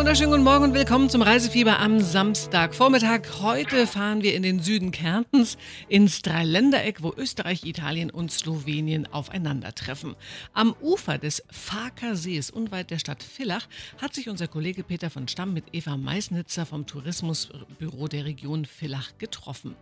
wunderschönen guten Morgen und willkommen zum Reisefieber am Samstagvormittag. Heute fahren wir in den Süden Kärntens ins Dreiländereck, wo Österreich, Italien und Slowenien aufeinandertreffen. Am Ufer des Farker Sees unweit der Stadt Villach hat sich unser Kollege Peter von Stamm mit Eva Meisnitzer vom Tourismusbüro der Region Villach getroffen.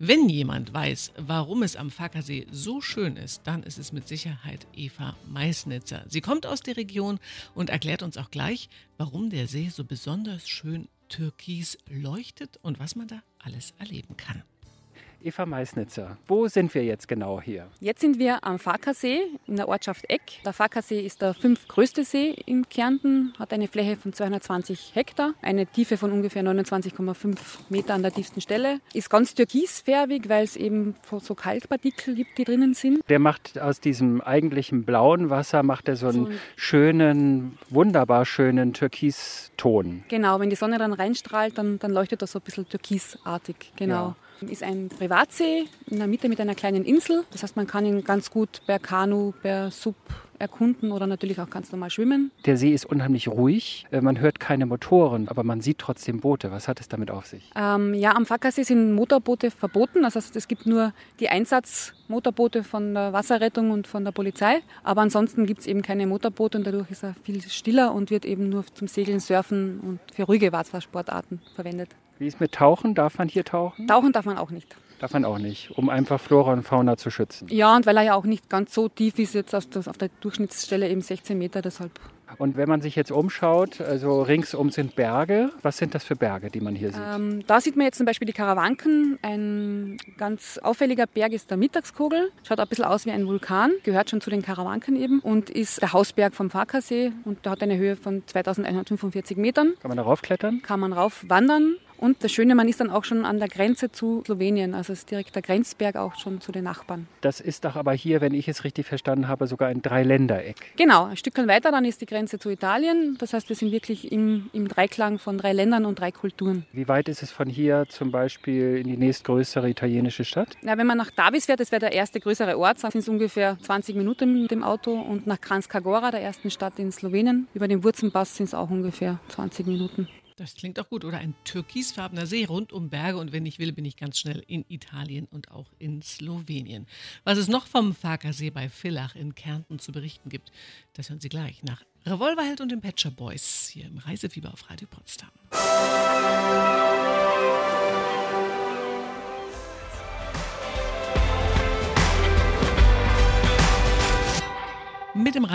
Wenn jemand weiß, warum es am Fackersee so schön ist, dann ist es mit Sicherheit Eva Meisnitzer. Sie kommt aus der Region und erklärt uns auch gleich, warum der See so besonders schön türkis leuchtet und was man da alles erleben kann. Eva Meisnitzer, wo sind wir jetzt genau hier? Jetzt sind wir am Farkersee in der Ortschaft Eck. Der Farkersee ist der fünftgrößte See in Kärnten, hat eine Fläche von 220 Hektar, eine Tiefe von ungefähr 29,5 Meter an der tiefsten Stelle. Ist ganz türkisfärbig, weil es eben so Kalkpartikel gibt, die drinnen sind. Der macht aus diesem eigentlichen blauen Wasser macht er so einen so schönen, wunderbar schönen Türkiston. Genau, wenn die Sonne dann reinstrahlt, dann, dann leuchtet das so ein bisschen türkisartig. Genau. Ja. Ist ein Privatsee in der Mitte mit einer kleinen Insel. Das heißt, man kann ihn ganz gut per Kanu, per Sub erkunden oder natürlich auch ganz normal schwimmen. Der See ist unheimlich ruhig. Äh, man hört keine Motoren, aber man sieht trotzdem Boote. Was hat es damit auf sich? Ähm, ja, am Fackersee sind Motorboote verboten. Das heißt, es gibt nur die Einsatzmotorboote von der Wasserrettung und von der Polizei. Aber ansonsten gibt es eben keine Motorboote und dadurch ist er viel stiller und wird eben nur zum Segeln, Surfen und für ruhige Wassersportarten verwendet. Wie ist mit Tauchen? Darf man hier tauchen? Tauchen darf man auch nicht. Darf man auch nicht, um einfach Flora und Fauna zu schützen. Ja, und weil er ja auch nicht ganz so tief ist, jetzt auf, der Durchschnittsstelle eben 16 Meter, deshalb. Und wenn man sich jetzt umschaut, also ringsum sind Berge. Was sind das für Berge, die man hier sieht? Ähm, da sieht man jetzt zum Beispiel die Karawanken. Ein ganz auffälliger Berg ist der Mittagskogel. Schaut ein bisschen aus wie ein Vulkan, gehört schon zu den Karawanken eben und ist der Hausberg vom Farkasee und der hat eine Höhe von 2145 Metern. Kann man darauf klettern? Kann man rauf wandern. Und das Schöne, man ist dann auch schon an der Grenze zu Slowenien, also es ist direkt der Grenzberg auch schon zu den Nachbarn. Das ist doch aber hier, wenn ich es richtig verstanden habe, sogar ein Dreiländereck. Genau, ein Stückchen weiter, dann ist die Grenze zu Italien. Das heißt, wir sind wirklich im, im Dreiklang von drei Ländern und drei Kulturen. Wie weit ist es von hier zum Beispiel in die nächstgrößere italienische Stadt? Ja, wenn man nach Davis fährt, das wäre der erste größere Ort, sind es ungefähr 20 Minuten mit dem Auto. Und nach Kranjska Gora, der ersten Stadt in Slowenien, über den Wurzenpass sind es auch ungefähr 20 Minuten. Das klingt auch gut. Oder ein türkisfarbener See rund um Berge. Und wenn ich will, bin ich ganz schnell in Italien und auch in Slowenien. Was es noch vom Farkersee bei Villach in Kärnten zu berichten gibt, das hören Sie gleich nach Revolverheld und den Patcher Boys hier im Reisefieber auf Radio Potsdam.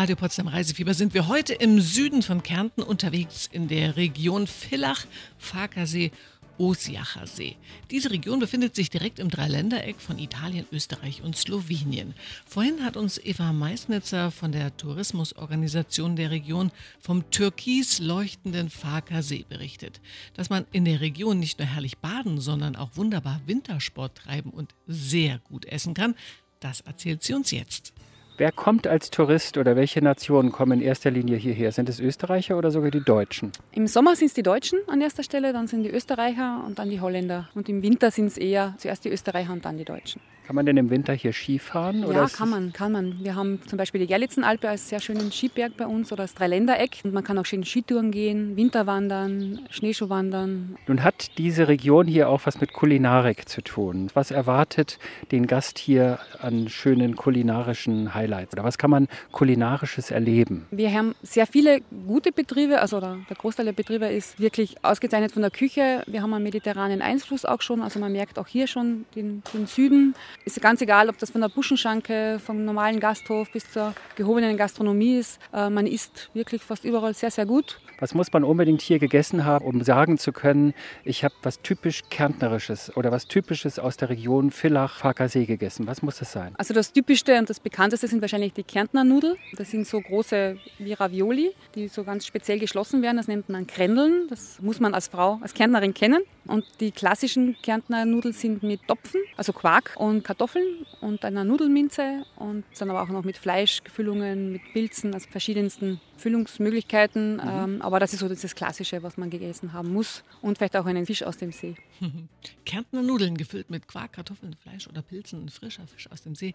Radio Potsdam Reisefieber sind wir heute im Süden von Kärnten unterwegs in der Region Villach, Farkasee, Osiacher See. Diese Region befindet sich direkt im Dreiländereck von Italien, Österreich und Slowenien. Vorhin hat uns Eva Meisnitzer von der Tourismusorganisation der Region vom türkis leuchtenden Farker See berichtet. Dass man in der Region nicht nur herrlich baden, sondern auch wunderbar Wintersport treiben und sehr gut essen kann, das erzählt sie uns jetzt. Wer kommt als Tourist oder welche Nationen kommen in erster Linie hierher? Sind es Österreicher oder sogar die Deutschen? Im Sommer sind es die Deutschen an erster Stelle, dann sind die Österreicher und dann die Holländer. Und im Winter sind es eher zuerst die Österreicher und dann die Deutschen. Kann man denn im Winter hier Ski fahren? Ja, kann man, kann man. Wir haben zum Beispiel die Gerlitzenalpe als sehr schönen Skiberg bei uns oder das Dreiländereck. Und man kann auch schön Skitouren gehen, Winterwandern, Schneeschuhwandern. Nun hat diese Region hier auch was mit Kulinarik zu tun. Was erwartet den Gast hier an schönen kulinarischen Highlights? Oder was kann man kulinarisches erleben? Wir haben sehr viele gute Betriebe, also der Großteil der Betriebe ist wirklich ausgezeichnet von der Küche. Wir haben einen mediterranen Einfluss auch schon, also man merkt auch hier schon den, den Süden. Ist ganz egal, ob das von der Buschenschanke, vom normalen Gasthof bis zur gehobenen Gastronomie ist. Äh, man isst wirklich fast überall sehr, sehr gut. Was muss man unbedingt hier gegessen haben, um sagen zu können, ich habe was typisch Kärntnerisches oder was Typisches aus der Region Villach, Farkasee gegessen? Was muss das sein? Also das Typischste und das Bekannteste sind wahrscheinlich die Kärntner Nudeln. Das sind so große wie Ravioli, die so ganz speziell geschlossen werden. Das nennt man Krändeln. Das muss man als Frau, als Kärntnerin kennen. Und die klassischen Kärntner Nudeln sind mit Topfen, also Quark und Kartoffeln und einer Nudelminze und dann aber auch noch mit Fleischgefüllungen, mit Pilzen, also verschiedensten Füllungsmöglichkeiten. Mhm. Ähm, aber das ist so das Klassische, was man gegessen haben muss. Und vielleicht auch einen Fisch aus dem See. Kärntner Nudeln gefüllt mit Quark, Kartoffeln, Fleisch oder Pilzen, frischer Fisch aus dem See.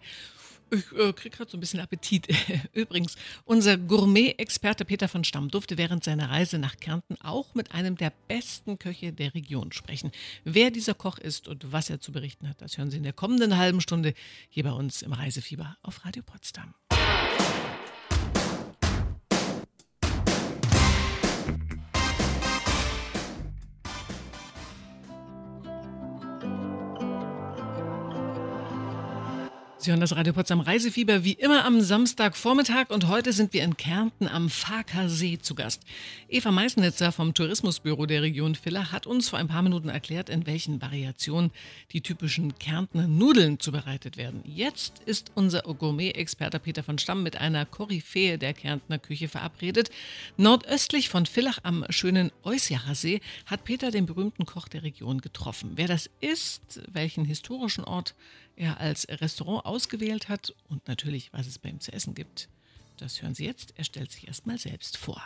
Ich äh, kriege gerade so ein bisschen Appetit. Übrigens, unser Gourmet-Experte Peter von Stamm durfte während seiner Reise nach Kärnten auch mit einem der besten Köche der Region sprechen. Wer dieser Koch ist und was er zu berichten hat, das hören Sie in der kommenden halben Stunde hier bei uns im Reisefieber auf Radio Potsdam. Sie hören das Radio Potsdam Reisefieber wie immer am Samstagvormittag und heute sind wir in Kärnten am Farker See zu Gast. Eva Meißnitzer vom Tourismusbüro der Region Villach hat uns vor ein paar Minuten erklärt, in welchen Variationen die typischen Kärntner Nudeln zubereitet werden. Jetzt ist unser Gourmet-Experte Peter von Stamm mit einer Koryphäe der Kärntner Küche verabredet. Nordöstlich von Villach am schönen Eusjacher See hat Peter den berühmten Koch der Region getroffen. Wer das ist, welchen historischen Ort er als Restaurant ausgewählt hat und natürlich, was es bei ihm zu essen gibt. Das hören Sie jetzt. Er stellt sich erst mal selbst vor.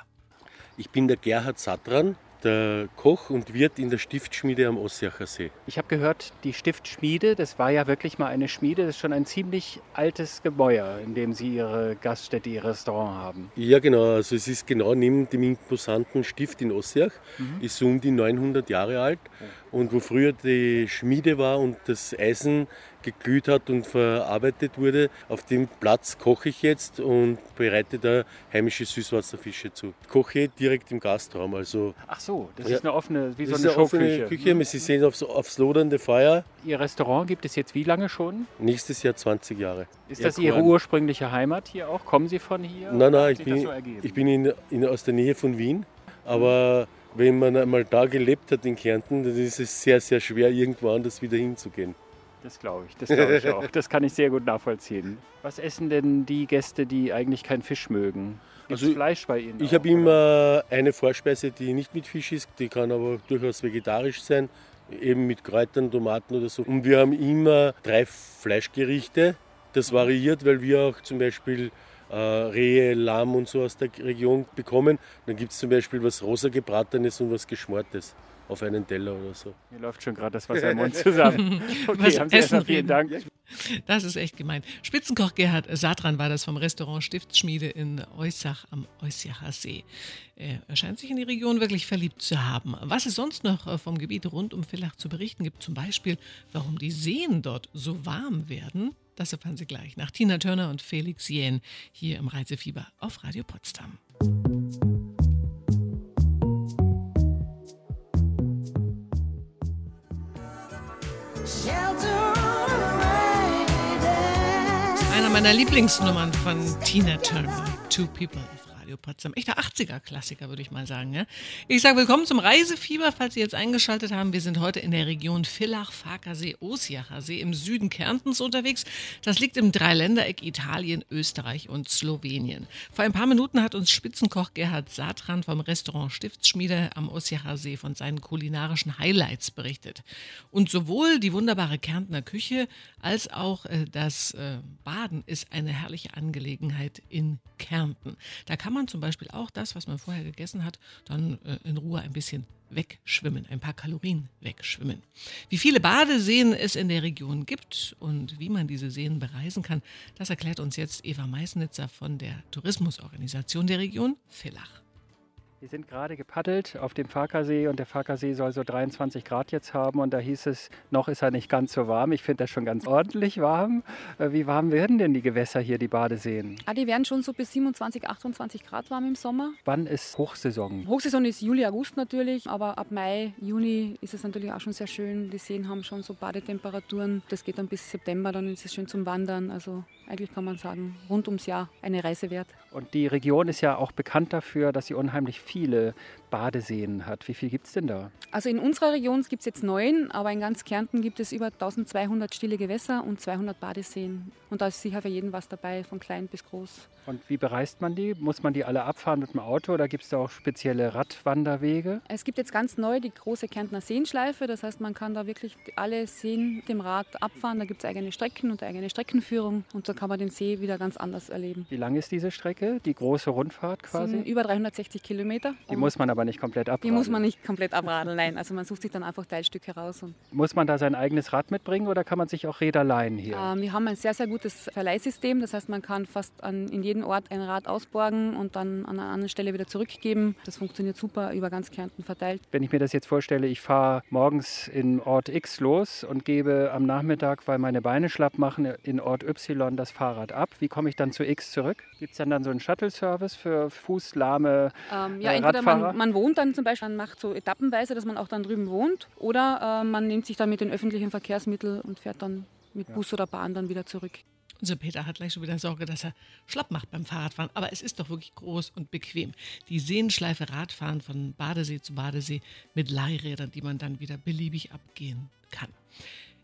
Ich bin der Gerhard Satran, der Koch und Wirt in der Stiftschmiede am Ossiacher See. Ich habe gehört, die Stiftschmiede, das war ja wirklich mal eine Schmiede, das ist schon ein ziemlich altes Gebäude, in dem Sie Ihre Gaststätte, Ihr Restaurant haben. Ja, genau. Also es ist genau neben dem imposanten Stift in Ossiach, mhm. ist so um die 900 Jahre alt. Und wo früher die Schmiede war und das Eisen geglüht hat und verarbeitet wurde, auf dem Platz koche ich jetzt und bereite da heimische Süßwasserfische zu. Ich koche direkt im Gastraum. Also Ach so, das ja, ist eine offene, wie so eine, eine offene Küche. Mhm. Sie sehen aufs, aufs lodernde Feuer. Ihr Restaurant gibt es jetzt wie lange schon? Nächstes Jahr 20 Jahre. Ist das Ihre ursprüngliche Heimat hier auch? Kommen Sie von hier? Nein, nein, ich bin, so ich bin in, in, aus der Nähe von Wien, aber wenn man einmal da gelebt hat in Kärnten, dann ist es sehr, sehr schwer, irgendwo anders wieder hinzugehen. Das glaube ich, das glaube ich auch. Das kann ich sehr gut nachvollziehen. Was essen denn die Gäste, die eigentlich keinen Fisch mögen? Gibt also Fleisch bei Ihnen? Ich habe immer eine Vorspeise, die nicht mit Fisch ist, die kann aber durchaus vegetarisch sein, eben mit Kräutern, Tomaten oder so. Und wir haben immer drei Fleischgerichte. Das variiert, weil wir auch zum Beispiel äh, Rehe, Lamm und so aus der Region bekommen. Dann gibt es zum Beispiel was rosa gebratenes und was geschmortes auf einen Teller oder so. Mir läuft schon gerade das Wasser im Mund zusammen. Okay, Was haben Sie erstmal vielen Dank. Das ist echt gemein. Spitzenkoch Gerhard Satran war das vom Restaurant Stiftsschmiede in Eusach am Eusjacher See. Er scheint sich in die Region wirklich verliebt zu haben. Was es sonst noch äh, vom Gebiet rund um Villach zu berichten gibt, zum Beispiel, warum die Seen dort so warm werden, das erfahren Sie gleich nach Tina Turner und Felix Jähn hier im Reisefieber auf Radio Potsdam. Einer meiner Lieblingsnummern von Tina Turner, Two People Radio Potsdam. Echter 80er-Klassiker, würde ich mal sagen. Ja? Ich sage willkommen zum Reisefieber, falls Sie jetzt eingeschaltet haben. Wir sind heute in der Region Villach, Farkasee, Osiacher See im Süden Kärntens unterwegs. Das liegt im Dreiländereck Italien, Österreich und Slowenien. Vor ein paar Minuten hat uns Spitzenkoch Gerhard Satran vom Restaurant Stiftsschmiede am Osiacher See von seinen kulinarischen Highlights berichtet. Und sowohl die wunderbare Kärntner Küche als auch äh, das äh, Baden ist eine herrliche Angelegenheit in Kärnten. Da kann man man zum Beispiel auch das, was man vorher gegessen hat, dann äh, in Ruhe ein bisschen wegschwimmen, ein paar Kalorien wegschwimmen. Wie viele Badeseen es in der Region gibt und wie man diese Seen bereisen kann, das erklärt uns jetzt Eva Meißnitzer von der Tourismusorganisation der Region Villach. Wir sind gerade gepaddelt auf dem Farkasee und der Farkasee soll so 23 Grad jetzt haben und da hieß es, noch ist er nicht ganz so warm. Ich finde das schon ganz ordentlich warm. Äh, wie warm werden denn die Gewässer hier, die Badeseen? Ah, die werden schon so bis 27, 28 Grad warm im Sommer. Wann ist Hochsaison? Hochsaison ist Juli, August natürlich, aber ab Mai, Juni ist es natürlich auch schon sehr schön. Die Seen haben schon so Badetemperaturen. Das geht dann bis September, dann ist es schön zum Wandern. Also eigentlich kann man sagen, rund ums Jahr eine Reise wert. Und die Region ist ja auch bekannt dafür, dass sie unheimlich viele Badeseen hat. Wie viel gibt es denn da? Also in unserer Region gibt es jetzt neun, aber in ganz Kärnten gibt es über 1200 stille Gewässer und 200 Badeseen. Und da ist sicher für jeden was dabei, von klein bis groß. Und wie bereist man die? Muss man die alle abfahren mit dem Auto oder gibt es da auch spezielle Radwanderwege? Es gibt jetzt ganz neu die große Kärntner Seenschleife. Das heißt, man kann da wirklich alle Seen mit dem Rad abfahren. Da gibt es eigene Strecken und eigene Streckenführung und da kann man den See wieder ganz anders erleben. Wie lang ist diese Strecke? Die große Rundfahrt quasi? Sind über 360 Kilometer. Die muss man aber aber nicht komplett abradeln. Die muss man nicht komplett abradeln, nein. Also man sucht sich dann einfach Teilstücke raus. muss man da sein eigenes Rad mitbringen oder kann man sich auch Räder leihen hier? Ähm, wir haben ein sehr, sehr gutes Verleihsystem. Das heißt, man kann fast an, in jedem Ort ein Rad ausborgen und dann an einer anderen Stelle wieder zurückgeben. Das funktioniert super über ganz Kärnten verteilt. Wenn ich mir das jetzt vorstelle, ich fahre morgens in Ort X los und gebe am Nachmittag, weil meine Beine schlapp machen, in Ort Y das Fahrrad ab. Wie komme ich dann zu X zurück? Gibt es dann, dann so einen Shuttle-Service für fußlahme ähm, ja, äh, entweder man, man, wohnt dann zum Beispiel, man macht so etappenweise, dass man auch dann drüben wohnt, oder äh, man nimmt sich dann mit den öffentlichen Verkehrsmitteln und fährt dann mit ja. Bus oder Bahn dann wieder zurück. Unser Peter hat gleich schon wieder Sorge, dass er schlapp macht beim Fahrradfahren. Aber es ist doch wirklich groß und bequem. Die Seenschleife Radfahren von Badesee zu Badesee mit Leihrädern, die man dann wieder beliebig abgehen kann.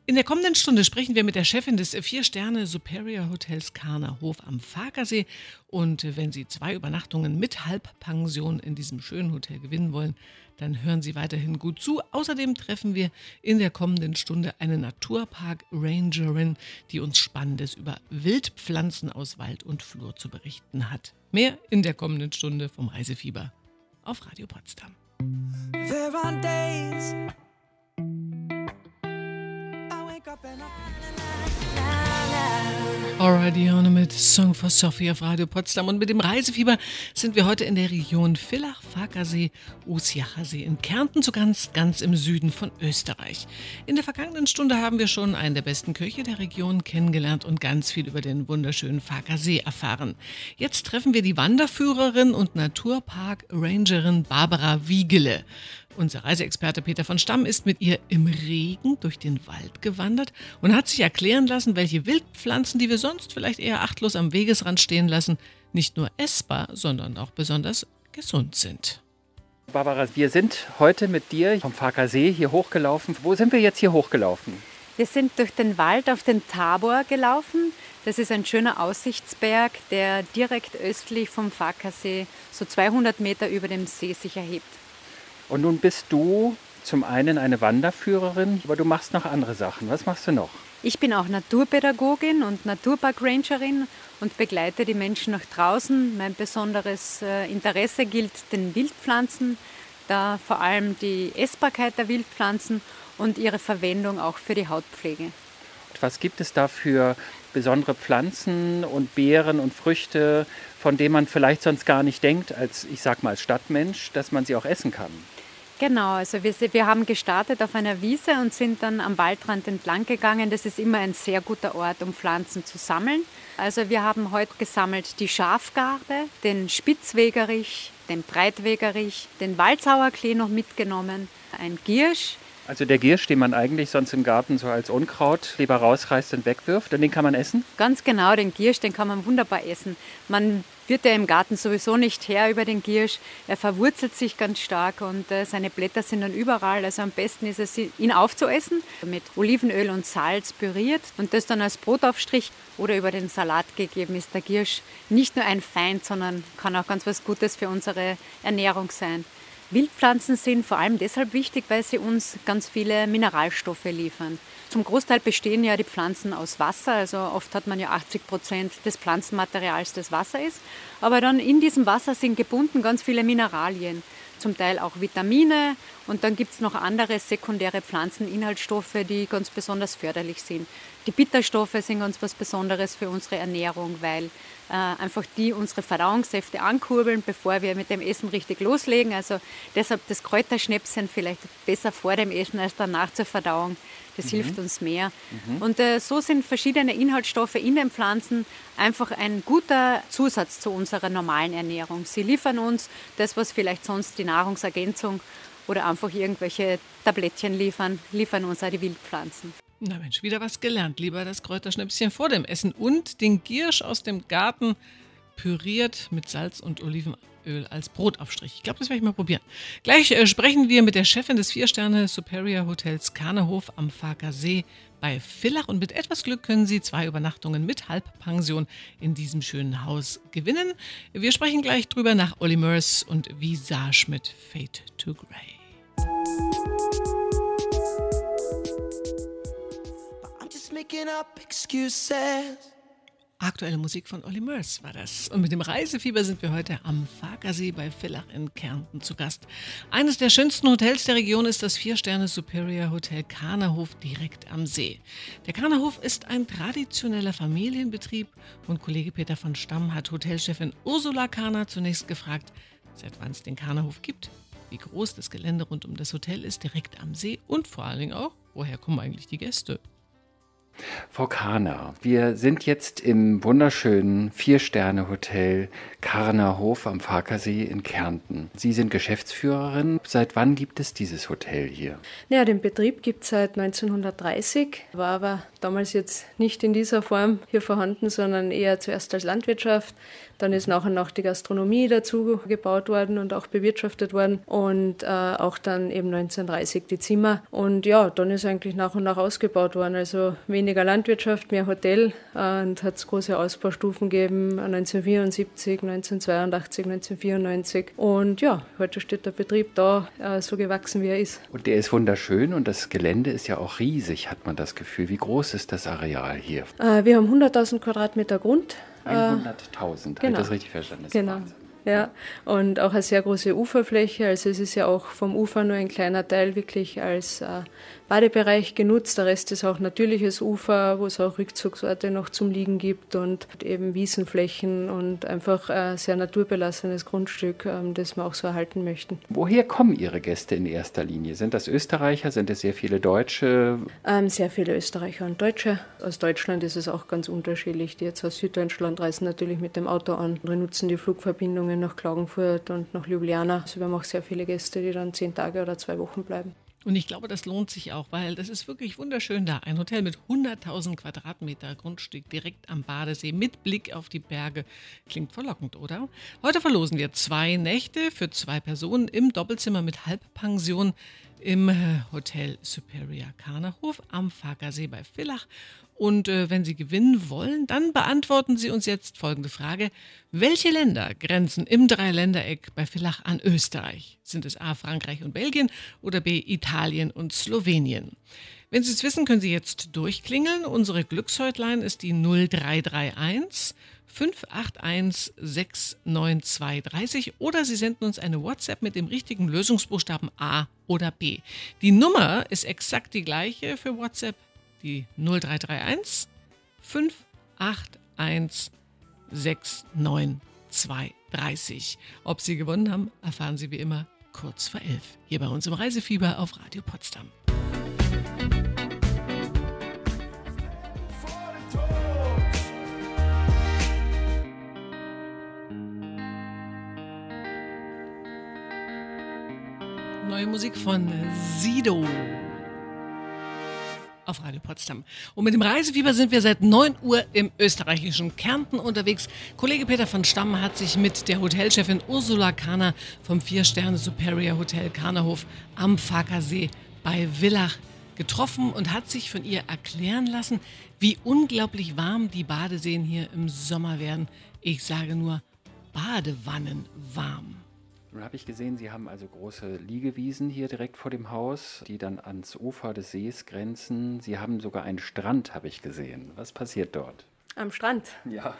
In der kommenden Stunde sprechen wir mit der Chefin des Vier-Sterne Superior Hotels Karnerhof am Farkersee. Und wenn Sie zwei Übernachtungen mit Halbpension in diesem schönen Hotel gewinnen wollen, dann hören Sie weiterhin gut zu. Außerdem treffen wir in der kommenden Stunde eine Naturpark-Rangerin, die uns Spannendes über Wildpflanzen aus Wald und Flur zu berichten hat. Mehr in der kommenden Stunde vom Reisefieber auf Radio Potsdam. There are days Alrighty mit Song for Sophie auf Radio Potsdam. Und mit dem Reisefieber sind wir heute in der Region Villach, Farkasee, Usjachasee in Kärnten zu ganz, ganz im Süden von Österreich. In der vergangenen Stunde haben wir schon einen der besten Köche der Region kennengelernt und ganz viel über den wunderschönen Farkasee erfahren. Jetzt treffen wir die Wanderführerin und Naturpark-Rangerin Barbara Wiegele. Unser Reiseexperte Peter von Stamm ist mit ihr im Regen durch den Wald gewandert und hat sich erklären lassen, welche Wildpflanzen, die wir sonst vielleicht eher achtlos am Wegesrand stehen lassen, nicht nur essbar, sondern auch besonders gesund sind. Barbara, wir sind heute mit dir vom Farker See hier hochgelaufen. Wo sind wir jetzt hier hochgelaufen? Wir sind durch den Wald auf den Tabor gelaufen. Das ist ein schöner Aussichtsberg, der direkt östlich vom Farkersee so 200 Meter über dem See sich erhebt. Und nun bist du zum einen eine Wanderführerin, aber du machst noch andere Sachen. Was machst du noch? Ich bin auch Naturpädagogin und Naturparkrangerin und begleite die Menschen nach draußen. Mein besonderes äh, Interesse gilt den Wildpflanzen, da vor allem die Essbarkeit der Wildpflanzen und ihre Verwendung auch für die Hautpflege. Und was gibt es da für besondere Pflanzen und Beeren und Früchte, von denen man vielleicht sonst gar nicht denkt, als ich sag mal als Stadtmensch, dass man sie auch essen kann? Genau, also wir, wir haben gestartet auf einer Wiese und sind dann am Waldrand entlang gegangen. Das ist immer ein sehr guter Ort, um Pflanzen zu sammeln. Also wir haben heute gesammelt die Schafgarbe, den Spitzwegerich, den Breitwegerich, den Waldsauerklee noch mitgenommen, ein Giersch, also der Giersch, den man eigentlich sonst im Garten so als Unkraut lieber rausreißt und wegwirft, und den kann man essen? Ganz genau, den Giersch, den kann man wunderbar essen. Man wird ja im Garten sowieso nicht her über den Giersch. Er verwurzelt sich ganz stark und äh, seine Blätter sind dann überall. Also am besten ist es, ihn aufzuessen, mit Olivenöl und Salz püriert und das dann als Brotaufstrich oder über den Salat gegeben ist der Giersch nicht nur ein Feind, sondern kann auch ganz was Gutes für unsere Ernährung sein. Wildpflanzen sind vor allem deshalb wichtig, weil sie uns ganz viele Mineralstoffe liefern. Zum Großteil bestehen ja die Pflanzen aus Wasser, also oft hat man ja 80 Prozent des Pflanzenmaterials, das Wasser ist. Aber dann in diesem Wasser sind gebunden ganz viele Mineralien, zum Teil auch Vitamine und dann gibt es noch andere sekundäre Pflanzeninhaltsstoffe, die ganz besonders förderlich sind. Die Bitterstoffe sind ganz was Besonderes für unsere Ernährung, weil äh, einfach die unsere Verdauungssäfte ankurbeln, bevor wir mit dem Essen richtig loslegen. Also deshalb das Kräuterschnäpschen vielleicht besser vor dem Essen als danach zur Verdauung. Das mhm. hilft uns mehr. Mhm. Und äh, so sind verschiedene Inhaltsstoffe in den Pflanzen einfach ein guter Zusatz zu unserer normalen Ernährung. Sie liefern uns das, was vielleicht sonst die Nahrungsergänzung oder einfach irgendwelche Tablettchen liefern, liefern uns auch die Wildpflanzen. Na Mensch, wieder was gelernt. Lieber das Kräuterschnäpschen vor dem Essen und den Giersch aus dem Garten püriert mit Salz und Olivenöl als Brotaufstrich. Ich glaube, das werde ich mal probieren. Gleich äh, sprechen wir mit der Chefin des Vier-Sterne Superior Hotels Karnehof am Farker See bei Villach und mit etwas Glück können Sie zwei Übernachtungen mit Halbpension in diesem schönen Haus gewinnen. Wir sprechen gleich drüber nach Olly Murs und Visage mit Fade to Grey. Aktuelle Musik von Olli Mörs war das. Und mit dem Reisefieber sind wir heute am Farkasee bei Villach in Kärnten zu Gast. Eines der schönsten Hotels der Region ist das Vier-Sterne Superior Hotel Karnerhof direkt am See. Der Karnerhof ist ein traditioneller Familienbetrieb und Kollege Peter von Stamm hat Hotelchefin Ursula Karner zunächst gefragt, seit wann es den Karnerhof gibt, wie groß das Gelände rund um das Hotel ist direkt am See und vor allen Dingen auch, woher kommen eigentlich die Gäste. Frau Karner, wir sind jetzt im wunderschönen Vier-Sterne-Hotel Karnerhof am Farkasee in Kärnten. Sie sind Geschäftsführerin. Seit wann gibt es dieses Hotel hier? Ja, den Betrieb gibt es seit 1930, war aber damals jetzt nicht in dieser Form hier vorhanden, sondern eher zuerst als Landwirtschaft. Dann ist nachher noch die Gastronomie dazu gebaut worden und auch bewirtschaftet worden und äh, auch dann eben 1930 die Zimmer. Und ja, dann ist eigentlich nach und nach ausgebaut worden. Also weniger Landwirtschaft, mehr Hotel äh, und hat es große Ausbaustufen gegeben 1974, 1982, 1994. Und ja, heute steht der Betrieb da, äh, so gewachsen wie er ist. Und der ist wunderschön und das Gelände ist ja auch riesig, hat man das Gefühl. Wie groß ist das Areal hier? Äh, wir haben 100.000 Quadratmeter Grund. 100.000, genau. habe ich das richtig verstanden? Das genau. Ja, und auch eine sehr große Uferfläche. Also es ist ja auch vom Ufer nur ein kleiner Teil wirklich als äh, Badebereich genutzt. Der Rest ist auch natürliches Ufer, wo es auch Rückzugsorte noch zum Liegen gibt und eben Wiesenflächen und einfach ein sehr naturbelassenes Grundstück, ähm, das wir auch so erhalten möchten. Woher kommen Ihre Gäste in erster Linie? Sind das Österreicher? Sind es sehr viele Deutsche? Ähm, sehr viele Österreicher und Deutsche. Aus Deutschland ist es auch ganz unterschiedlich. Die jetzt aus Süddeutschland reisen natürlich mit dem Auto an. Wir nutzen die Flugverbindungen nach Klagenfurt und nach Ljubljana. Also wir haben auch sehr viele Gäste, die dann zehn Tage oder zwei Wochen bleiben. Und ich glaube, das lohnt sich auch, weil das ist wirklich wunderschön da. Ein Hotel mit 100.000 Quadratmeter Grundstück direkt am Badesee mit Blick auf die Berge. Klingt verlockend, oder? Heute verlosen wir zwei Nächte für zwei Personen im Doppelzimmer mit Halbpension im äh, Hotel Superior Karnerhof am Farkasee bei Villach. Und äh, wenn Sie gewinnen wollen, dann beantworten Sie uns jetzt folgende Frage. Welche Länder grenzen im Dreiländereck bei Villach an Österreich? Sind es A. Frankreich und Belgien oder B. Italien und Slowenien? Wenn Sie es wissen, können Sie jetzt durchklingeln. Unsere Glückshäutlein ist die 0331 581 69230 oder Sie senden uns eine WhatsApp mit dem richtigen Lösungsbuchstaben A oder B. Die Nummer ist exakt die gleiche für WhatsApp die 0331 581 69230. Ob Sie gewonnen haben, erfahren Sie wie immer kurz vor elf. Hier bei uns im Reisefieber auf Radio Potsdam. Musik von Sido auf Radio Potsdam. Und mit dem Reisefieber sind wir seit 9 Uhr im österreichischen Kärnten unterwegs. Kollege Peter von Stamm hat sich mit der Hotelchefin Ursula Kahner vom Vier-Sterne Superior Hotel Kahnerhof am Farkasee bei Villach getroffen und hat sich von ihr erklären lassen, wie unglaublich warm die Badeseen hier im Sommer werden. Ich sage nur Badewannen warm. Nun habe ich gesehen, Sie haben also große Liegewiesen hier direkt vor dem Haus, die dann ans Ufer des Sees grenzen. Sie haben sogar einen Strand, habe ich gesehen. Was passiert dort? Am Strand. Ja.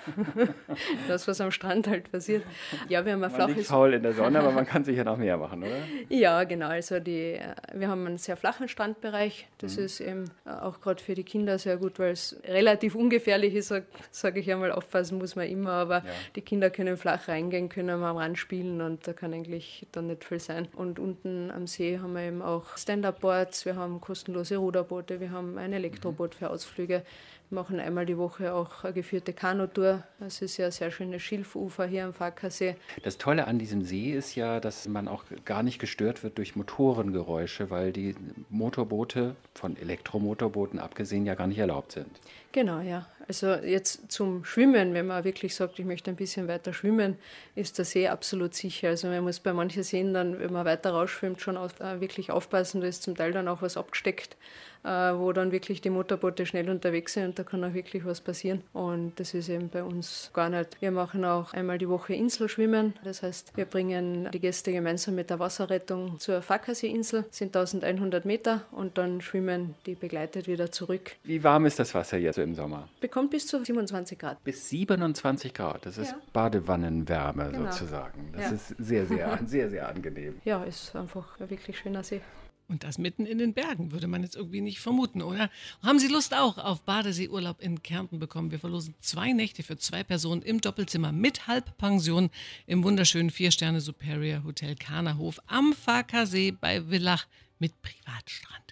das, was am Strand halt passiert. Ja, wir haben ein man flaches. Liegt faul in der Sonne, aber man kann sicher noch mehr machen, oder? Ja, genau. Also die, wir haben einen sehr flachen Strandbereich. Das mhm. ist eben auch gerade für die Kinder sehr gut, weil es relativ ungefährlich ist, sage sag ich einmal. Aufpassen muss man immer, aber ja. die Kinder können flach reingehen, können am Rand spielen und da kann eigentlich dann nicht viel sein. Und unten am See haben wir eben auch Stand-Up-Boards, wir haben kostenlose Ruderboote, wir haben ein Elektroboot für Ausflüge machen einmal die Woche auch eine geführte Kanutour. Es ist ja ein sehr schönes Schilfufer hier am Farkasee. Das Tolle an diesem See ist ja, dass man auch gar nicht gestört wird durch Motorengeräusche, weil die Motorboote, von Elektromotorbooten abgesehen, ja gar nicht erlaubt sind. Genau, ja. Also jetzt zum Schwimmen, wenn man wirklich sagt, ich möchte ein bisschen weiter schwimmen, ist der See absolut sicher. Also man muss bei manchen Seen dann, wenn man weiter rausschwimmt, schon auf, äh, wirklich aufpassen. Da ist zum Teil dann auch was abgesteckt, äh, wo dann wirklich die Motorboote schnell unterwegs sind und da kann auch wirklich was passieren. Und das ist eben bei uns gar nicht. Wir machen auch einmal die Woche Inselschwimmen. Das heißt, wir bringen die Gäste gemeinsam mit der Wasserrettung zur Fakasee-Insel, sind 1100 Meter und dann schwimmen die begleitet wieder zurück. Wie warm ist das Wasser jetzt? So im Sommer? Bekommt bis zu 27 Grad. Bis 27 Grad. Das ist Ja. Badewannenwärme Genau. sozusagen. Das Ja. ist sehr, sehr, sehr, sehr angenehm. Ja, ist einfach ein wirklich schöner See. Und das mitten in den Bergen, würde man jetzt irgendwie nicht vermuten, oder? Haben Sie Lust auch auf Badeseeurlaub in Kärnten bekommen? Wir verlosen zwei Nächte für zwei Personen im Doppelzimmer mit Halbpension im wunderschönen Vier-Sterne Superior Hotel Kahnerhof am Farkasee bei Villach mit Privatstrand.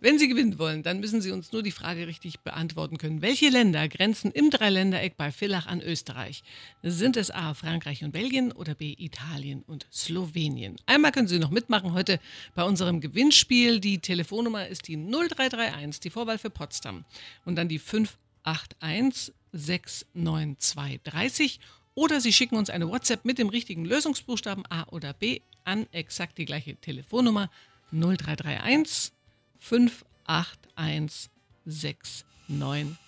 Wenn Sie gewinnen wollen, dann müssen Sie uns nur die Frage richtig beantworten können. Welche Länder grenzen im Dreiländereck bei Villach an Österreich? Sind es A. Frankreich und Belgien oder B. Italien und Slowenien? Einmal können Sie noch mitmachen heute bei unserem Gewinnspiel. Die Telefonnummer ist die 0331, die Vorwahl für Potsdam. Und dann die 581 69230. Oder Sie schicken uns eine WhatsApp mit dem richtigen Lösungsbuchstaben A oder B an exakt die gleiche Telefonnummer 0331 581 692.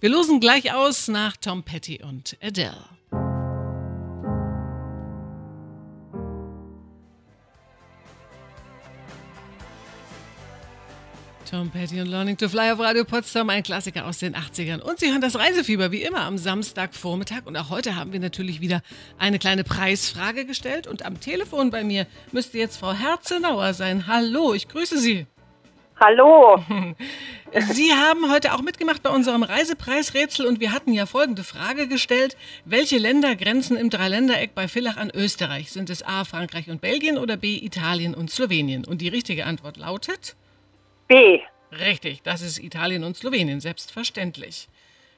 Wir losen gleich aus nach Tom Petty und Adele. Tom Petty und Learning to Fly auf Radio Potsdam, ein Klassiker aus den 80ern. Und Sie hören das Reisefieber wie immer am Samstagvormittag. Und auch heute haben wir natürlich wieder eine kleine Preisfrage gestellt. Und am Telefon bei mir müsste jetzt Frau Herzenauer sein. Hallo, ich grüße Sie. Hallo. Sie haben heute auch mitgemacht bei unserem Reisepreisrätsel und wir hatten ja folgende Frage gestellt. Welche Länder grenzen im Dreiländereck bei Villach an Österreich? Sind es A. Frankreich und Belgien oder B. Italien und Slowenien? Und die richtige Antwort lautet? B. Richtig, das ist Italien und Slowenien, selbstverständlich.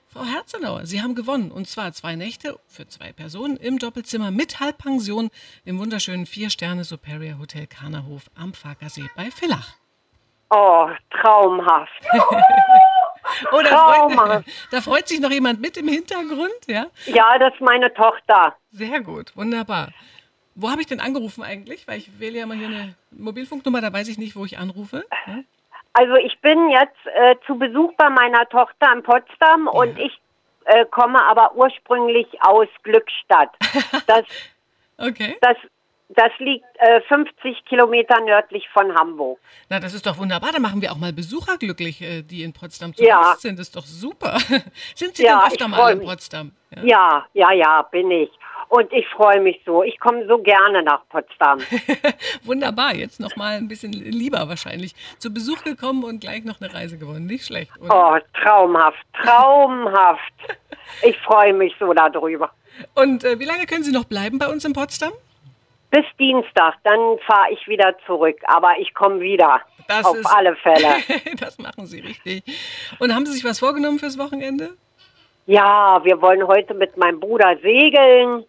Frau Herzenauer, Sie haben gewonnen und zwar zwei Nächte für zwei Personen im Doppelzimmer mit Halbpension im wunderschönen Vier-Sterne Superior Hotel Kahnerhof am Farkasee bei Villach. Oh, traumhaft. Oh, da Traumhaft. freut, da freut sich noch jemand mit im Hintergrund, ja? Ja, das ist meine Tochter. Sehr gut, wunderbar. Wo habe ich denn angerufen eigentlich? Weil ich wähle ja mal hier eine Mobilfunknummer, da weiß ich nicht, wo ich anrufe. Ja? Also ich bin jetzt äh, zu Besuch bei meiner Tochter in Potsdam und ich äh, komme aber ursprünglich aus Glückstadt. Das, Okay. das, das liegt äh, 50 Kilometer nördlich von Hamburg. Na, das ist doch wunderbar. Da machen wir auch mal Besucher glücklich, äh, die in Potsdam zu Ja. Gast sind. Das ist doch super. Sind Sie Ja, denn öfter mal in. Potsdam? Ja. Ja, ja, ja, bin ich. Und ich freue mich so. Ich komme so gerne nach Potsdam. Wunderbar. Jetzt noch mal ein bisschen lieber wahrscheinlich. Zu Besuch gekommen und gleich noch eine Reise gewonnen. Nicht schlecht, oder? Oh, traumhaft, traumhaft. Ich freue mich so darüber. Und äh, wie lange können Sie noch bleiben bei uns in Potsdam? Bis Dienstag, dann fahre ich wieder zurück. Aber ich komme wieder. Das auf ist- alle Fälle. das machen Sie richtig. Und haben Sie sich was vorgenommen fürs Wochenende? Ja, wir wollen heute mit meinem Bruder segeln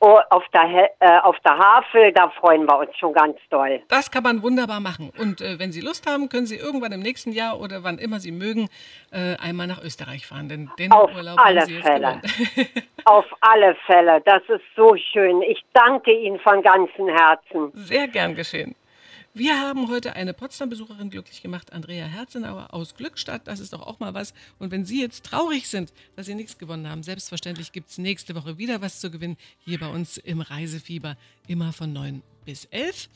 oh, auf der, äh, auf der Havel. Da freuen wir uns schon ganz doll. Das kann man wunderbar machen. Und äh, wenn Sie Lust haben, können Sie irgendwann im nächsten Jahr oder wann immer Sie mögen, äh, einmal nach Österreich fahren. Denn den Auf Urlaub alle haben Sie Fälle. Auf alle Fälle. Das ist so schön. Ich danke Ihnen von ganzem Herzen. Sehr gern geschehen. Wir haben heute eine Potsdam-Besucherin glücklich gemacht, Andrea Herzenauer aus Glückstadt. Das ist doch auch mal was. Und wenn Sie jetzt traurig sind, dass Sie nichts gewonnen haben, selbstverständlich gibt es nächste Woche wieder was zu gewinnen. Hier bei uns im Reisefieber, immer von 9 bis 11.